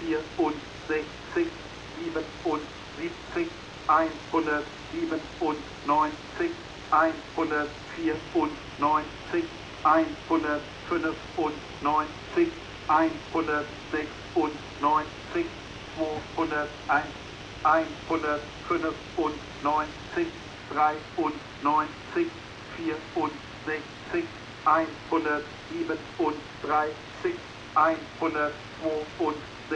vierundsechzig, siebenundsiebzig, einhundertsiebenundneunzig, einhundertvierundneunzig, einhundertfünfundneunzig, einhundertsechsundneunzig, zweihunderteins, einhundertfünfundneunzig, dreiundneunzig, vierundsechzig, einhundertsiebenunddreißig, einhundertzweiunddreißig.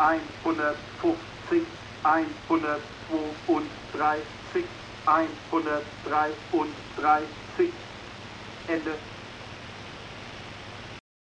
150, 132, 133. Ende.